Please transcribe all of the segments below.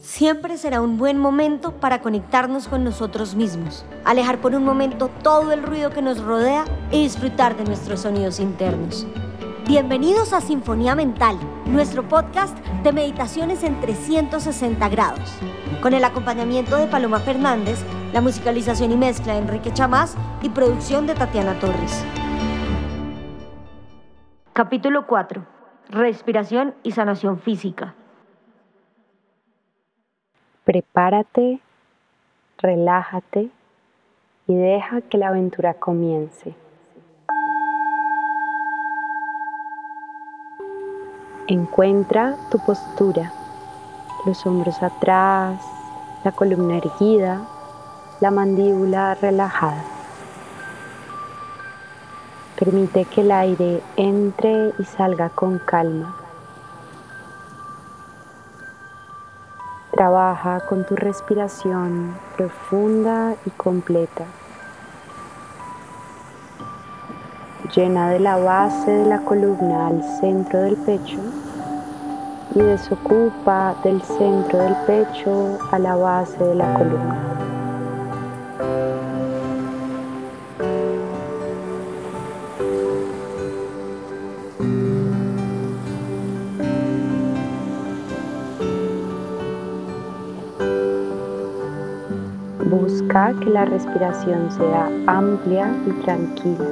Siempre será un buen momento para conectarnos con nosotros mismos, alejar por un momento todo el ruido que nos rodea y disfrutar de nuestros sonidos internos. Bienvenidos a Sinfonía Mental, nuestro podcast de meditaciones en 360 grados, con el acompañamiento de Paloma Fernández, la musicalización y mezcla de Enrique Chamás y producción de Tatiana Torres. Capítulo 4. Respiración y sanación física. Prepárate, relájate y deja que la aventura comience. Encuentra tu postura, los hombros atrás, la columna erguida, la mandíbula relajada. Permite que el aire entre y salga con calma. Trabaja con tu respiración profunda y completa. Llena de la base de la columna al centro del pecho y desocupa del centro del pecho a la base de la columna. Busca que la respiración sea amplia y tranquila.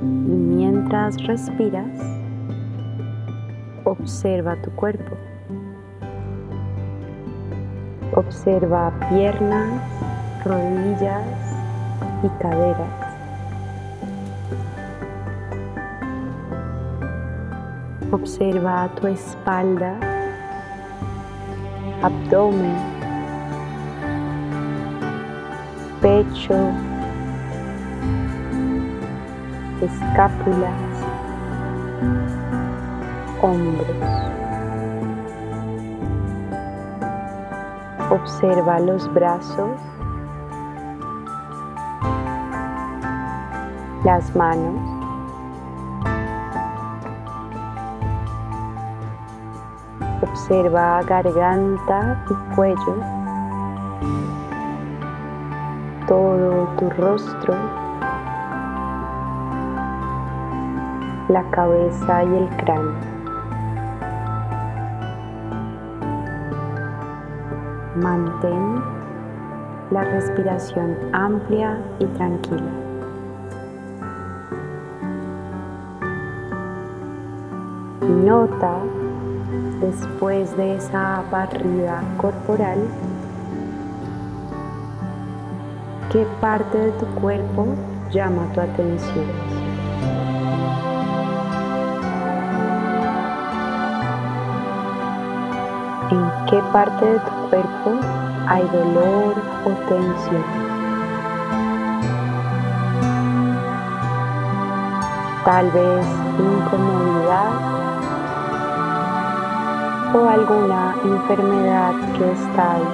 Y mientras respiras, observa tu cuerpo. Observa piernas, rodillas y caderas. Observa tu espalda, abdomen, pecho, escápulas, hombros. Observa los brazos, las manos, Observa garganta y cuello, todo tu rostro, la cabeza y el cráneo. Mantén la respiración amplia y tranquila. Nota después de esa barrida corporal, ¿qué parte de tu cuerpo llama tu atención? ¿En qué parte de tu cuerpo hay dolor o tensión? Tal vez incomodidad o alguna enfermedad que está ahí.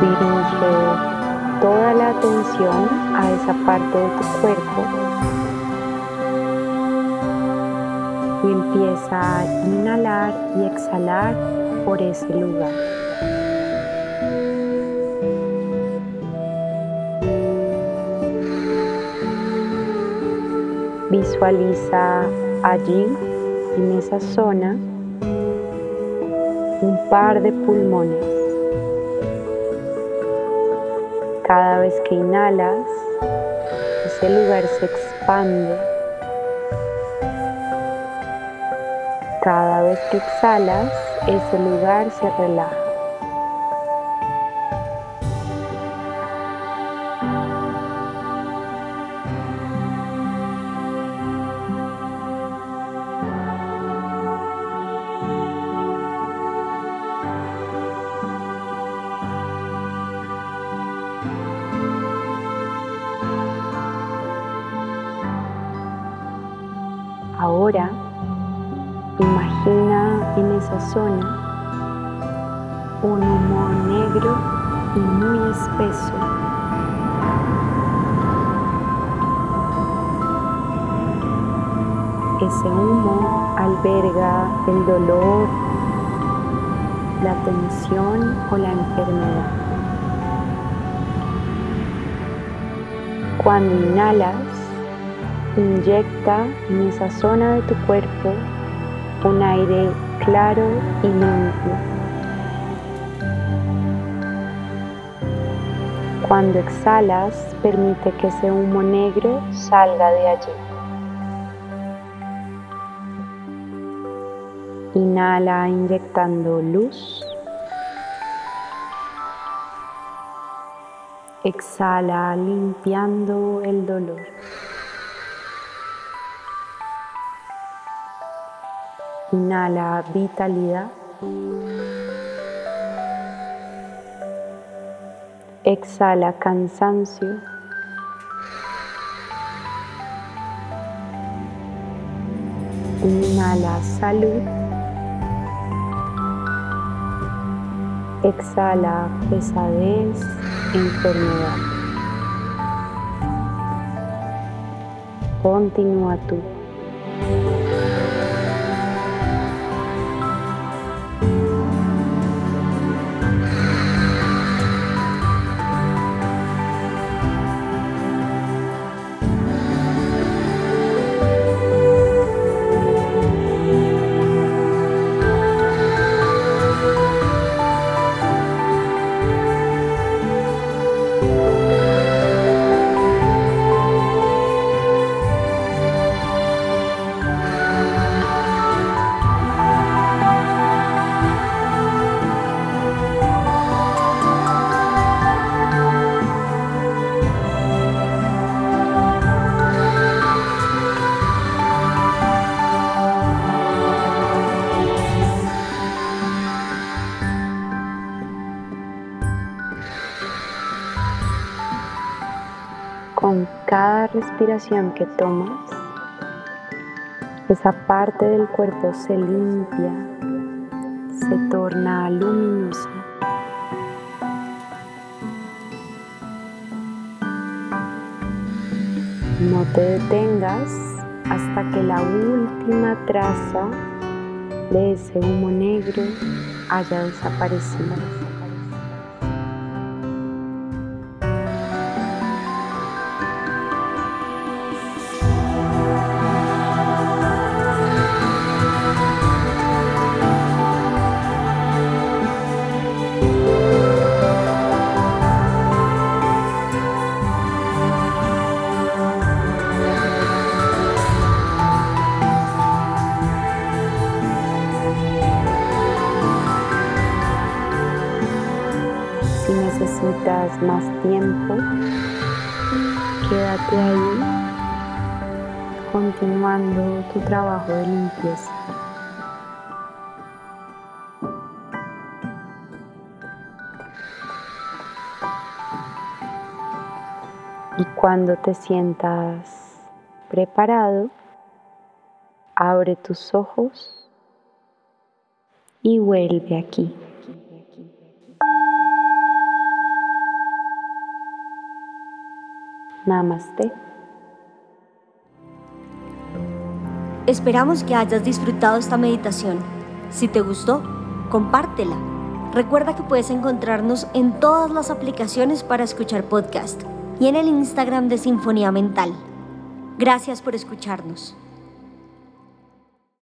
Dirige toda la atención a esa parte de tu cuerpo y empieza a inhalar y exhalar por ese lugar. Visualiza allí, en esa zona, un par de pulmones. Cada vez que inhalas, ese lugar se expande. Cada vez que exhalas, ese lugar se relaja. Ahora imagina en esa zona un humo negro y muy espeso. ese humo alberga el dolor, la tensión o la enfermedad. Cuando inhalas, inyecta en esa zona de tu cuerpo un aire claro y limpio. Cuando exhalas, permite que ese humo negro salga de allí. Inhala inyectando luz. Exhala limpiando el dolor. Inhala vitalidad. Exhala cansancio. Inhala salud. Exhala pesadez, enfermedad. Continúa tú. Respiración que tomas, esa parte del cuerpo se limpia, se torna luminosa. No te detengas hasta que la última traza de ese humo negro haya desaparecido. Más tiempo, quédate ahí continuando tu trabajo de limpieza. Y cuando te sientas preparado, abre tus ojos y vuelve aquí. Namaste. Esperamos que hayas disfrutado esta meditación. Si te gustó, compártela. Recuerda que puedes encontrarnos en todas las aplicaciones para escuchar podcast y en el Instagram de Sinfonía Mental. Gracias por escucharnos.